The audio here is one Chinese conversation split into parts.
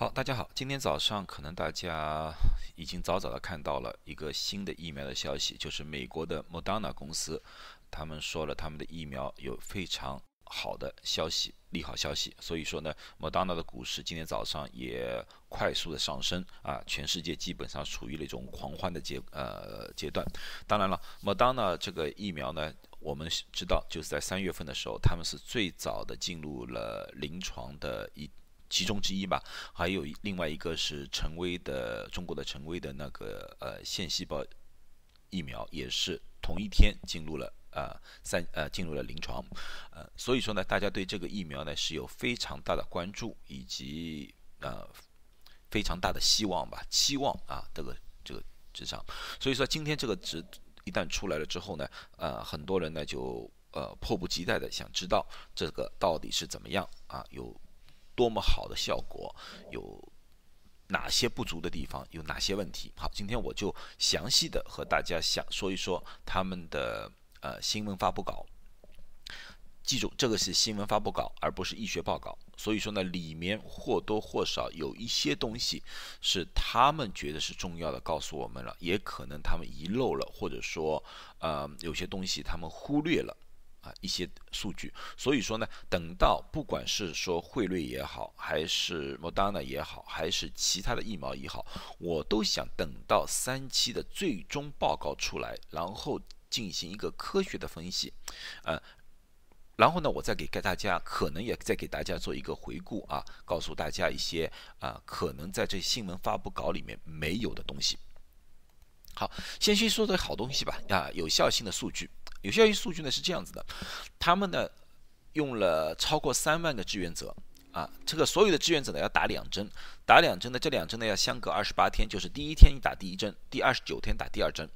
好，大家好，今天早上可能大家已经早早的看到了一个新的疫苗的消息，就是美国的 Moderna 公司，他们说了他们的疫苗有非常好的消息，利好消息，所以说呢，Moderna 的股市今天早上也快速的上升啊，全世界基本上处于了一种狂欢的阶呃阶段。当然了，Moderna 这个疫苗呢，我们知道就是在三月份的时候，他们是最早的进入了临床的一。其中之一吧，还有另外一个是陈威的中国的陈威的那个呃腺细胞疫苗，也是同一天进入了呃三呃进入了临床，呃所以说呢，大家对这个疫苗呢是有非常大的关注以及呃非常大的希望吧期望啊这个这个之上，所以说今天这个值一旦出来了之后呢，呃很多人呢就呃迫不及待的想知道这个到底是怎么样啊有。多么好的效果，有哪些不足的地方，有哪些问题？好，今天我就详细的和大家想说一说他们的呃新闻发布稿。记住，这个是新闻发布稿，而不是医学报告。所以说呢，里面或多或少有一些东西是他们觉得是重要的，告诉我们了，也可能他们遗漏了，或者说呃有些东西他们忽略了。啊，一些数据，所以说呢，等到不管是说汇率也好，还是莫达纳也好，还是其他的疫苗也好，我都想等到三期的最终报告出来，然后进行一个科学的分析，呃，然后呢，我再给给大家可能也再给大家做一个回顾啊，告诉大家一些啊，可能在这新闻发布稿里面没有的东西。好，先去说的好东西吧，啊，有效性的数据。有效性数据呢是这样子的，他们呢用了超过三万个志愿者啊，这个所有的志愿者呢要打两针，打两针呢，这两针呢要相隔二十八天，就是第一天你打第一针，第二十九天打第二针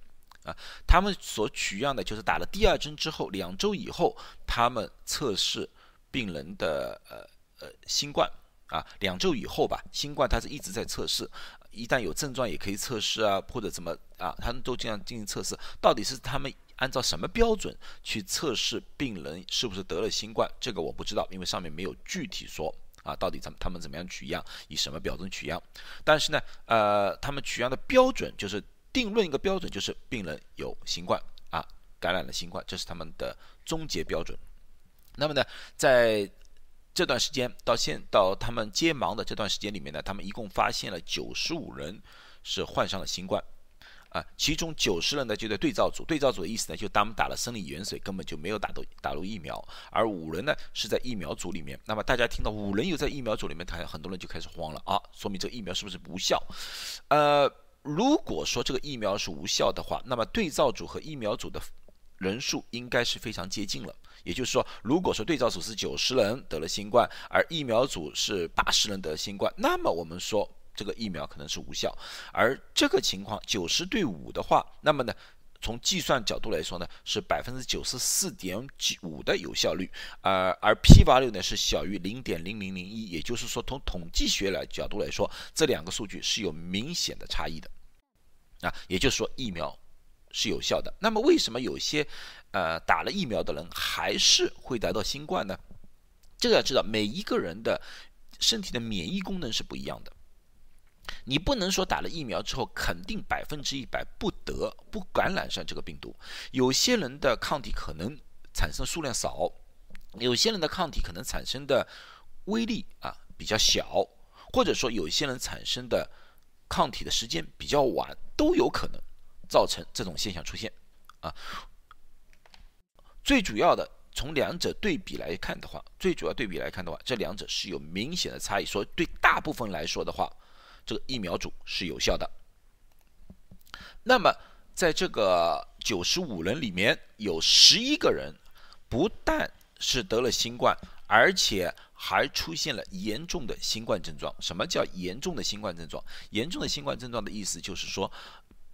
啊。他们所取样的就是打了第二针之后两周以后，他们测试病人的呃呃新冠啊，两周以后吧，新冠它是一直在测试。一旦有症状也可以测试啊，或者怎么啊，他们都这样进行测试。到底是他们按照什么标准去测试病人是不是得了新冠？这个我不知道，因为上面没有具体说啊，到底怎么他们怎么样取样，以什么标准取样？但是呢，呃，他们取样的标准就是定论一个标准，就是病人有新冠啊，感染了新冠，这是他们的终结标准。那么呢，在这段时间到现到他们接忙的这段时间里面呢，他们一共发现了九十五人是患上了新冠，啊，其中九十人呢就在对照组，对照组的意思呢就他们打了生理盐水，根本就没有打到打入疫苗，而五人呢是在疫苗组里面。那么大家听到五人又在疫苗组里面，他很多人就开始慌了啊，说明这个疫苗是不是无效？呃，如果说这个疫苗是无效的话，那么对照组和疫苗组的人数应该是非常接近了。也就是说，如果说对照组是九十人得了新冠，而疫苗组是八十人得新冠，那么我们说这个疫苗可能是无效。而这个情况九十对五的话，那么呢，从计算角度来说呢，是百分之九十四点五的有效率，而而 P 八六呢是小于零点零零零一，也就是说从统计学来角度来说，这两个数据是有明显的差异的。啊，也就是说疫苗。是有效的。那么为什么有些，呃，打了疫苗的人还是会得到新冠呢？这个要知道，每一个人的身体的免疫功能是不一样的。你不能说打了疫苗之后肯定百分之一百不得不感染上这个病毒。有些人的抗体可能产生数量少，有些人的抗体可能产生的威力啊比较小，或者说有些人产生的抗体的时间比较晚，都有可能。造成这种现象出现，啊，最主要的从两者对比来看的话，最主要对比来看的话，这两者是有明显的差异。所以对大部分来说的话，这个疫苗组是有效的。那么在这个九十五人里面有十一个人，不但是得了新冠，而且还出现了严重的新冠症状。什么叫严重的新冠症状？严重的新冠症状的意思就是说。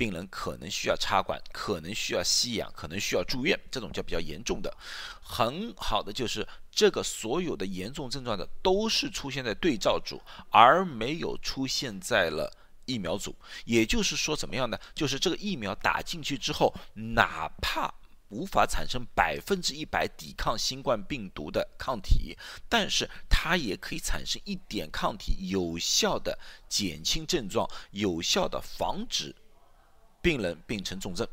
病人可能需要插管，可能需要吸氧，可能需要住院，这种叫比较严重的。很好的就是这个所有的严重症状的都是出现在对照组，而没有出现在了疫苗组。也就是说，怎么样呢？就是这个疫苗打进去之后，哪怕无法产生百分之一百抵抗新冠病毒的抗体，但是它也可以产生一点抗体，有效的减轻症状，有效的防止病人病成重症。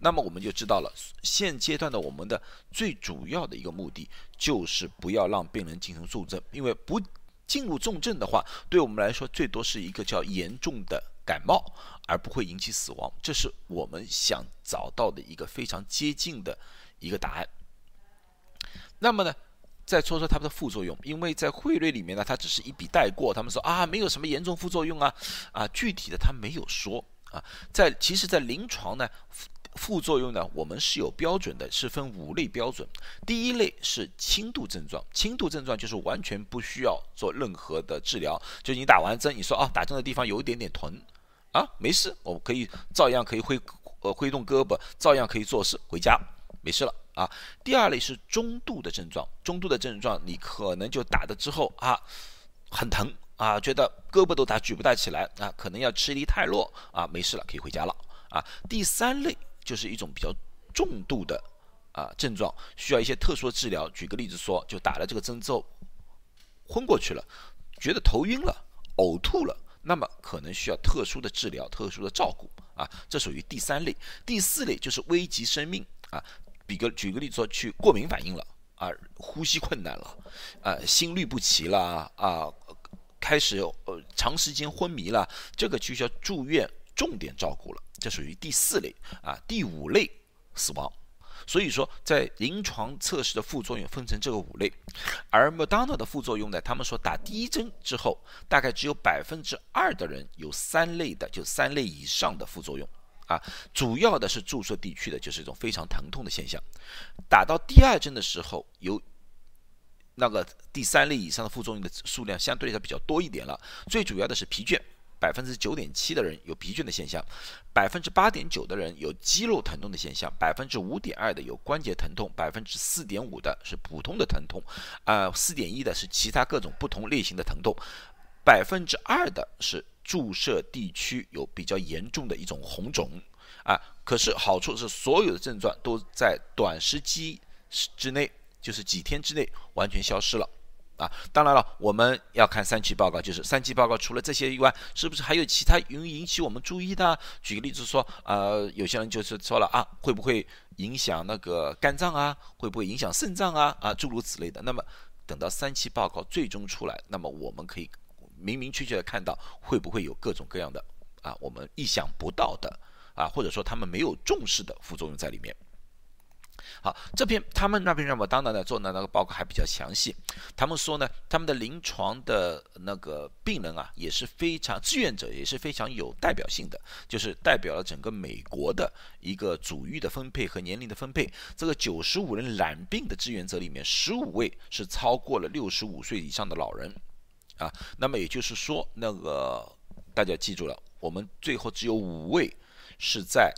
那么我们就知道了，现阶段的我们的最主要的一个目的就是不要让病人进行重症，因为不进入重症的话，对我们来说最多是一个叫严重的感冒，而不会引起死亡。这是我们想找到的一个非常接近的一个答案。那么呢，再说说它的副作用，因为在汇率里面呢，它只是一笔带过，他们说啊，没有什么严重副作用啊，啊，具体的他没有说在其实，在临床呢。副作用呢，我们是有标准的，是分五类标准。第一类是轻度症状，轻度症状就是完全不需要做任何的治疗，就你打完针，你说啊，打针的地方有一点点疼，啊，没事，我可以照样可以挥呃挥动胳膊，照样可以做事，回家没事了啊。第二类是中度的症状，中度的症状你可能就打的之后啊，很疼啊，觉得胳膊都打举不大起来啊，可能要吃力太弱啊，没事了，可以回家了啊。第三类。就是一种比较重度的啊症状，需要一些特殊的治疗。举个例子说，就打了这个针之后昏过去了，觉得头晕了，呕吐了，那么可能需要特殊的治疗、特殊的照顾啊。这属于第三类。第四类就是危及生命啊。比个举个例子说，去过敏反应了啊，呼吸困难了啊，心律不齐了啊，开始呃长时间昏迷了，这个就需要住院重点照顾了。这属于第四类啊，第五类死亡。所以说，在临床测试的副作用分成这个五类，而莫达纳的副作用呢，他们说打第一针之后，大概只有百分之二的人有三类的，就三类以上的副作用啊。主要的是注射地区的，就是一种非常疼痛的现象。打到第二针的时候，有那个第三类以上的副作用的数量相对来说比较多一点了。最主要的是疲倦。百分之九点七的人有疲倦的现象，百分之八点九的人有肌肉疼痛的现象，百分之五点二的有关节疼痛，百分之四点五的是普通的疼痛，啊，四点一的是其他各种不同类型的疼痛，百分之二的是注射地区有比较严重的一种红肿，啊，可是好处是所有的症状都在短时期之内，就是几天之内完全消失了。啊，当然了，我们要看三期报告，就是三期报告除了这些以外，是不是还有其他引引起我们注意的？举个例子说，呃，有些人就是说了啊，会不会影响那个肝脏啊？会不会影响肾脏啊？啊，诸如此类的。那么等到三期报告最终出来，那么我们可以明明确确的看到会不会有各种各样的啊，我们意想不到的啊，或者说他们没有重视的副作用在里面。好，这篇他们那篇让我当然呢做的那个报告还比较详细。他们说呢，他们的临床的那个病人啊，也是非常志愿者，也是非常有代表性的，就是代表了整个美国的一个主域的分配和年龄的分配。这个九十五人染病的志愿者里面，十五位是超过了六十五岁以上的老人啊。那么也就是说，那个大家记住了，我们最后只有五位是在。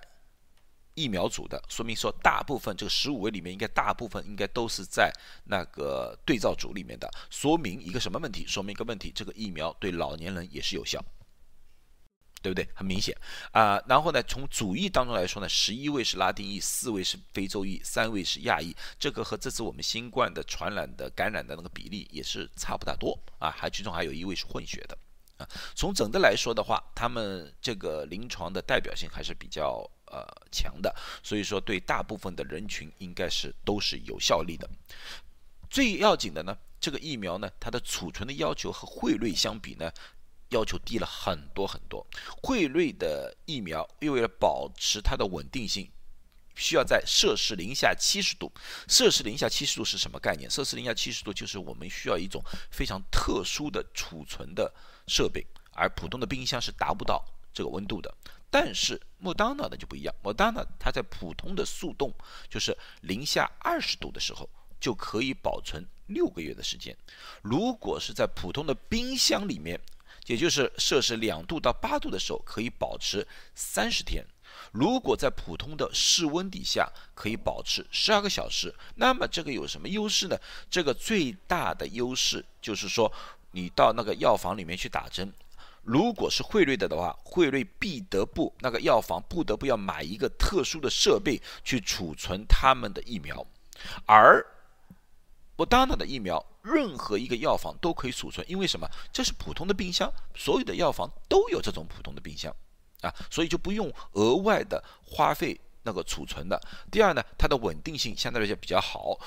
疫苗组的，说明说大部分这个十五位里面，应该大部分应该都是在那个对照组里面的，说明一个什么问题？说明一个问题，这个疫苗对老年人也是有效，对不对？很明显啊。然后呢，从主裔当中来说呢，十一位是拉丁裔，四位是非洲裔，三位是亚裔，这个和这次我们新冠的传染的感染的那个比例也是差不大多啊。还其中还有一位是混血的啊。从整的来说的话，他们这个临床的代表性还是比较呃强的，所以说对大部分的人群应该是都是有效力的。最要紧的呢，这个疫苗呢，它的储存的要求和惠瑞相比呢，要求低了很多很多。惠瑞的疫苗又为了保持它的稳定性，需要在摄氏零下七十度。摄氏零下七十度是什么概念？摄氏零下七十度就是我们需要一种非常特殊的储存的。设备，而普通的冰箱是达不到这个温度的。但是莫当娜的就不一样，莫当娜它在普通的速冻，就是零下二十度的时候就可以保存六个月的时间。如果是在普通的冰箱里面，也就是摄氏两度到八度的时候，可以保持三十天。如果在普通的室温底下可以保持十二个小时，那么这个有什么优势呢？这个最大的优势就是说。你到那个药房里面去打针，如果是辉瑞的的话，辉瑞必得不那个药房不得不要买一个特殊的设备去储存他们的疫苗，而莫达纳的疫苗，任何一个药房都可以储存，因为什么？这是普通的冰箱，所有的药房都有这种普通的冰箱啊，所以就不用额外的花费那个储存的。第二呢，它的稳定性相对来讲比较好。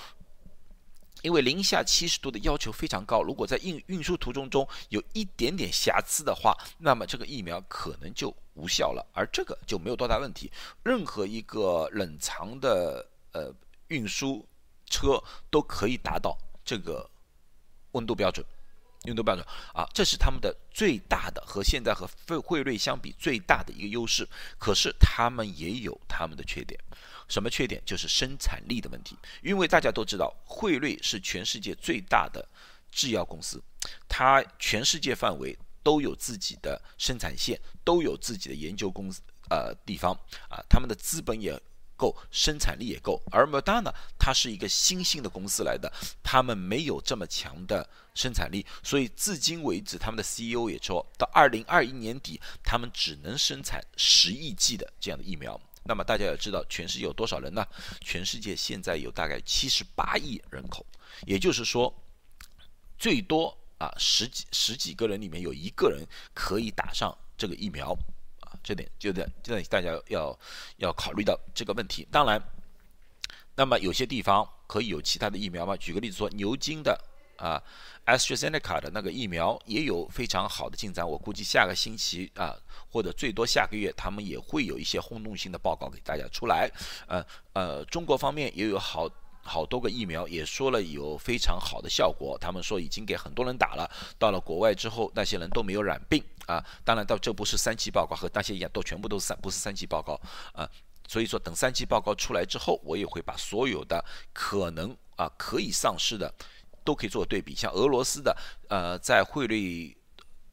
因为零下七十度的要求非常高，如果在运运输途中中有一点点瑕疵的话，那么这个疫苗可能就无效了。而这个就没有多大问题，任何一个冷藏的呃运输车都可以达到这个温度标准。运动标准啊，这是他们的最大的和现在和费惠瑞相比最大的一个优势。可是他们也有他们的缺点，什么缺点？就是生产力的问题。因为大家都知道，惠瑞是全世界最大的制药公司，它全世界范围都有自己的生产线，都有自己的研究公司呃地方啊，他们的资本也。够生产力也够，而 Moderna 它是一个新兴的公司来的，他们没有这么强的生产力，所以至今为止，他们的 CEO 也说到二零二一年底，他们只能生产十亿剂的这样的疫苗。那么大家要知道，全世界有多少人呢？全世界现在有大概七十八亿人口，也就是说，最多啊十几十几个人里面有一个人可以打上这个疫苗。啊这点就在就在大家要要考虑到这个问题。当然，那么有些地方可以有其他的疫苗吗？举个例子说，牛津的啊，AstraZeneca 的那个疫苗也有非常好的进展。我估计下个星期啊，或者最多下个月，他们也会有一些轰动性的报告给大家出来。呃呃，中国方面也有好。好多个疫苗也说了有非常好的效果，他们说已经给很多人打了，到了国外之后，那些人都没有染病啊。当然，到这不是三期报告，和那些一样，都全部都是三不是三期报告啊。所以说，等三期报告出来之后，我也会把所有的可能啊可以上市的都可以做对比，像俄罗斯的呃在汇率。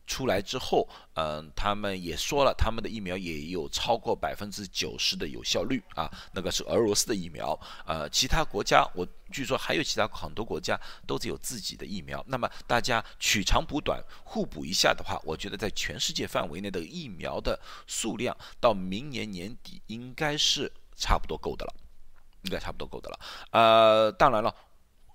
出来之后，嗯，他们也说了，他们的疫苗也有超过百分之九十的有效率啊，那个是俄罗斯的疫苗，呃，其他国家我据说还有其他很多国家都是有自己的疫苗，那么大家取长补短，互补一下的话，我觉得在全世界范围内的疫苗的数量到明年年底应该是差不多够的了，应该差不多够的了，呃，当然了。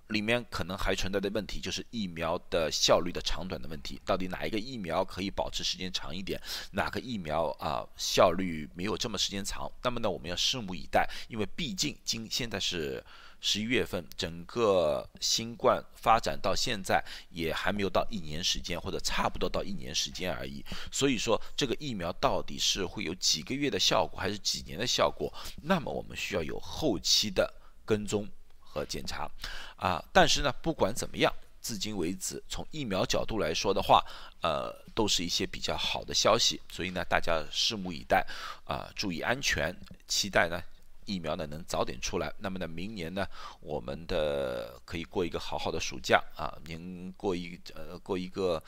里面可能还存在的问题就是疫苗的效率的长短的问题，到底哪一个疫苗可以保持时间长一点，哪个疫苗啊效率没有这么时间长？那么呢，我们要拭目以待，因为毕竟今现在是十一月份，整个新冠发展到现在也还没有到一年时间，或者差不多到一年时间而已。所以说，这个疫苗到底是会有几个月的效果，还是几年的效果？那么我们需要有后期的跟踪。和检查，啊，但是呢，不管怎么样，至今为止，从疫苗角度来说的话，呃，都是一些比较好的消息，所以呢，大家拭目以待，啊，注意安全，期待呢疫苗呢能早点出来。那么呢，明年呢，我们的可以过一个好好的暑假。啊，您过一呃过一个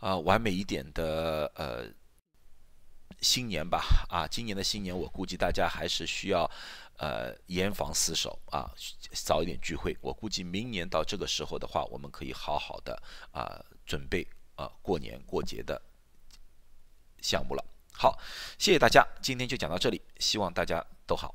啊完美一点的呃新年吧，啊，今年的新年我估计大家还是需要。呃，严防死守啊，早一点聚会。我估计明年到这个时候的话，我们可以好好的啊准备啊过年过节的项目了。好，谢谢大家，今天就讲到这里，希望大家都好。